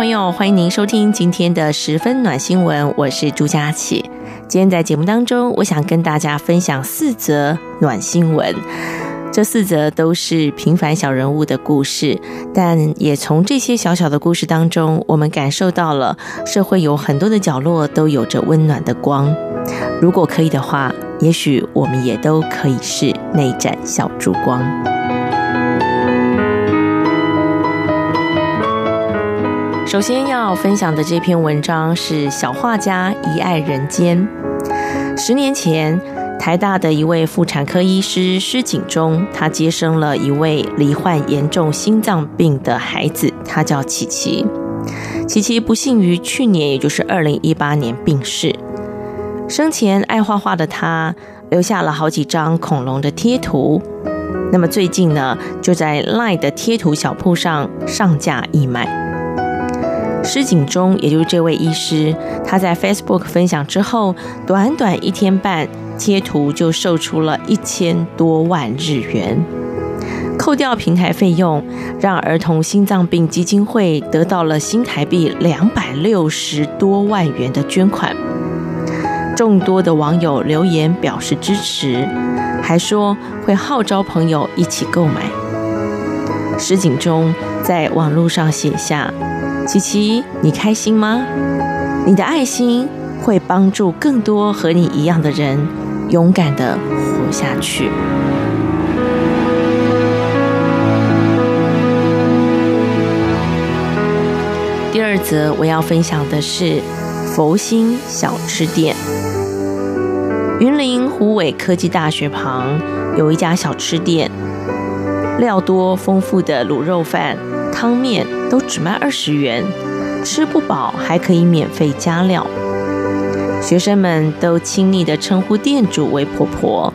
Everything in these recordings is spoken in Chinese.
朋友，欢迎您收听今天的十分暖新闻，我是朱佳琪。今天在节目当中，我想跟大家分享四则暖新闻。这四则都是平凡小人物的故事，但也从这些小小的故事当中，我们感受到了社会有很多的角落都有着温暖的光。如果可以的话，也许我们也都可以是那盏小烛光。首先要分享的这篇文章是小画家遗爱人间。十年前，台大的一位妇产科医师施景忠，他接生了一位罹患严重心脏病的孩子，他叫琪琪。琪琪不幸于去年，也就是二零一八年病逝。生前爱画画的他，留下了好几张恐龙的贴图。那么最近呢，就在 LINE 的贴图小铺上上架义卖。施景忠，也就是这位医师，他在 Facebook 分享之后，短短一天半，贴图就售出了一千多万日元，扣掉平台费用，让儿童心脏病基金会得到了新台币两百六十多万元的捐款。众多的网友留言表示支持，还说会号召朋友一起购买。石景忠在网络上写下。琪琪，你开心吗？你的爱心会帮助更多和你一样的人勇敢的活下去。第二则我要分享的是佛心小吃店。云林虎尾科技大学旁有一家小吃店，料多丰富的卤肉饭。汤面都只卖二十元，吃不饱还可以免费加料。学生们都亲昵地称呼店主为婆婆。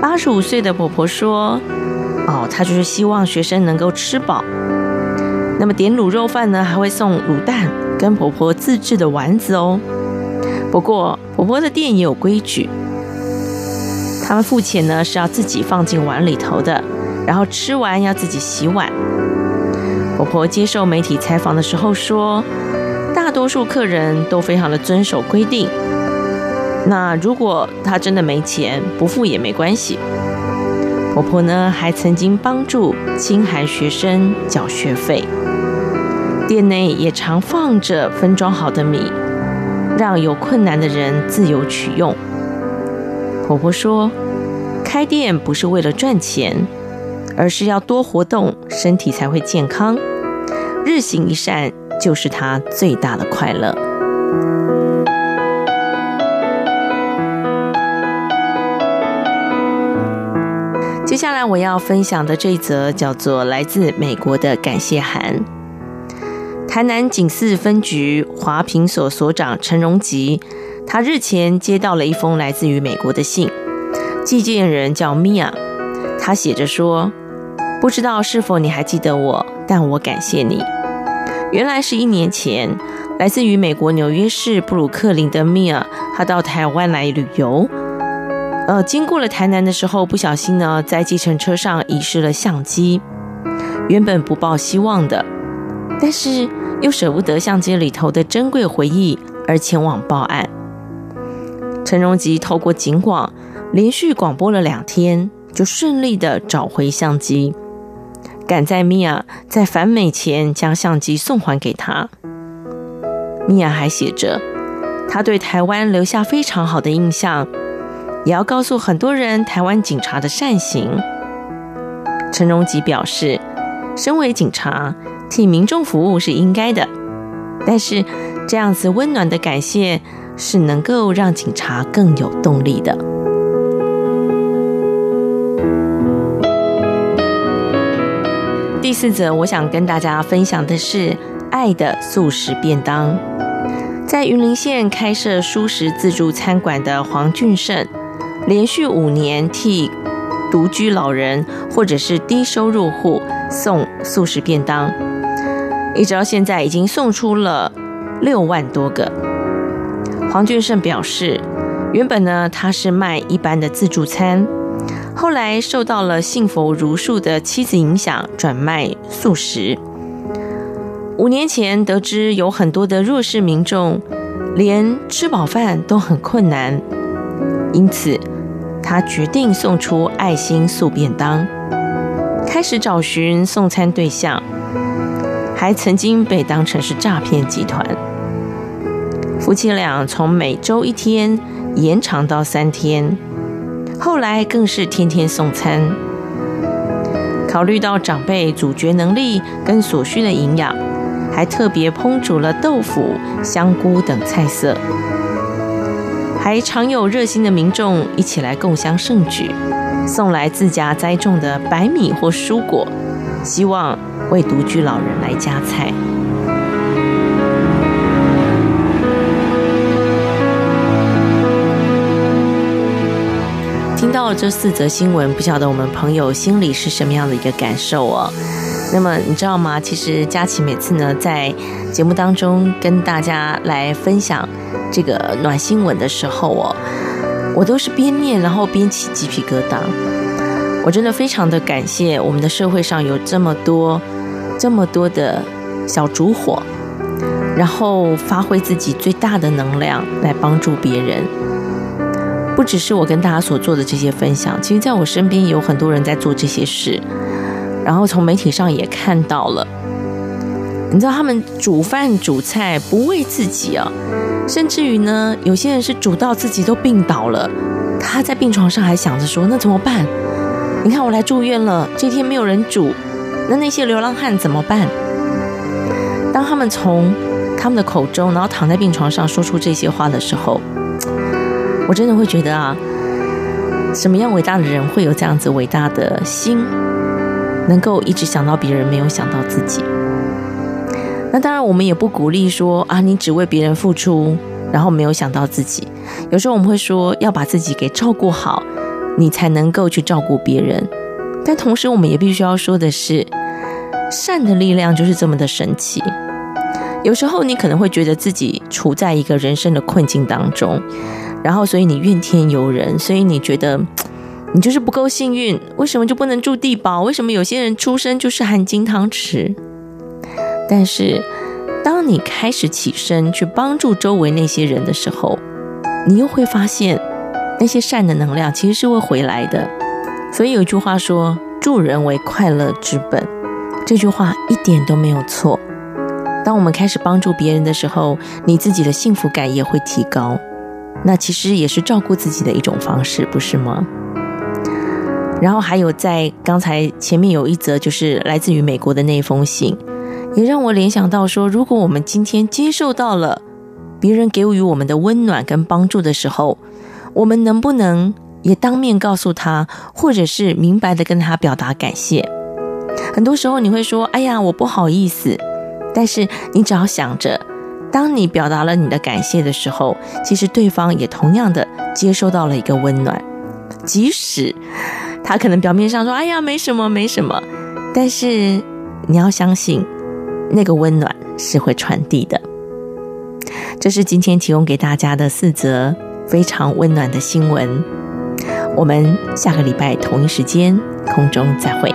八十五岁的婆婆说：“哦，她就是希望学生能够吃饱。那么点卤肉饭呢，还会送卤蛋跟婆婆自制的丸子哦。不过婆婆的店也有规矩，他们付钱呢是要自己放进碗里头的，然后吃完要自己洗碗。”婆婆接受媒体采访的时候说：“大多数客人都非常的遵守规定。那如果她真的没钱，不付也没关系。”婆婆呢，还曾经帮助清寒学生缴学费。店内也常放着分装好的米，让有困难的人自由取用。婆婆说：“开店不是为了赚钱，而是要多活动，身体才会健康。”日行一善就是他最大的快乐。接下来我要分享的这一则叫做来自美国的感谢函。台南警四分局华平所所长陈荣吉，他日前接到了一封来自于美国的信，寄件人叫米娅，他写着说。不知道是否你还记得我，但我感谢你。原来是一年前，来自于美国纽约市布鲁克林的米娅，她到台湾来旅游。呃，经过了台南的时候，不小心呢，在计程车上遗失了相机。原本不抱希望的，但是又舍不得相机里头的珍贵回忆，而前往报案。陈荣吉透过警广，连续广播了两天，就顺利的找回相机。赶在米娅在返美前将相机送还给他。米娅还写着，他对台湾留下非常好的印象，也要告诉很多人台湾警察的善行。陈荣吉表示，身为警察，替民众服务是应该的，但是这样子温暖的感谢是能够让警察更有动力的。四则，我想跟大家分享的是爱的素食便当。在云林县开设蔬食自助餐馆的黄俊胜，连续五年替独居老人或者是低收入户送素食便当，一直到现在已经送出了六万多个。黄俊胜表示，原本呢他是卖一般的自助餐，后来受到了信佛茹素的妻子影响，转卖素食。五年前得知有很多的弱势民众连吃饱饭都很困难，因此他决定送出爱心素便当，开始找寻送餐对象，还曾经被当成是诈骗集团。夫妻俩从每周一天延长到三天，后来更是天天送餐。考虑到长辈咀嚼能力跟所需的营养，还特别烹煮了豆腐、香菇等菜色，还常有热心的民众一起来共襄盛举，送来自家栽种的白米或蔬果，希望为独居老人来加菜。这四则新闻，不晓得我们朋友心里是什么样的一个感受哦？那么你知道吗？其实佳琪每次呢，在节目当中跟大家来分享这个暖新闻的时候哦，我都是边念然后边起鸡皮疙瘩。我真的非常的感谢我们的社会上有这么多这么多的小烛火，然后发挥自己最大的能量来帮助别人。不只是我跟大家所做的这些分享，其实在我身边也有很多人在做这些事，然后从媒体上也看到了。你知道他们煮饭煮菜不为自己啊，甚至于呢，有些人是煮到自己都病倒了，他在病床上还想着说：“那怎么办？你看我来住院了，这天没有人煮，那那些流浪汉怎么办？”当他们从他们的口中，然后躺在病床上说出这些话的时候。我真的会觉得啊，什么样伟大的人会有这样子伟大的心，能够一直想到别人，没有想到自己？那当然，我们也不鼓励说啊，你只为别人付出，然后没有想到自己。有时候我们会说，要把自己给照顾好，你才能够去照顾别人。但同时，我们也必须要说的是，善的力量就是这么的神奇。有时候，你可能会觉得自己处在一个人生的困境当中。然后，所以你怨天尤人，所以你觉得你就是不够幸运，为什么就不能住地堡？为什么有些人出生就是含金汤匙？但是，当你开始起身去帮助周围那些人的时候，你又会发现那些善的能量其实是会回来的。所以有一句话说：“助人为快乐之本。”这句话一点都没有错。当我们开始帮助别人的时候，你自己的幸福感也会提高。那其实也是照顾自己的一种方式，不是吗？然后还有在刚才前面有一则，就是来自于美国的那一封信，也让我联想到说，如果我们今天接受到了别人给予我们的温暖跟帮助的时候，我们能不能也当面告诉他，或者是明白的跟他表达感谢？很多时候你会说：“哎呀，我不好意思。”但是你只要想着。当你表达了你的感谢的时候，其实对方也同样的接收到了一个温暖，即使他可能表面上说“哎呀，没什么，没什么”，但是你要相信，那个温暖是会传递的。这是今天提供给大家的四则非常温暖的新闻。我们下个礼拜同一时间空中再会。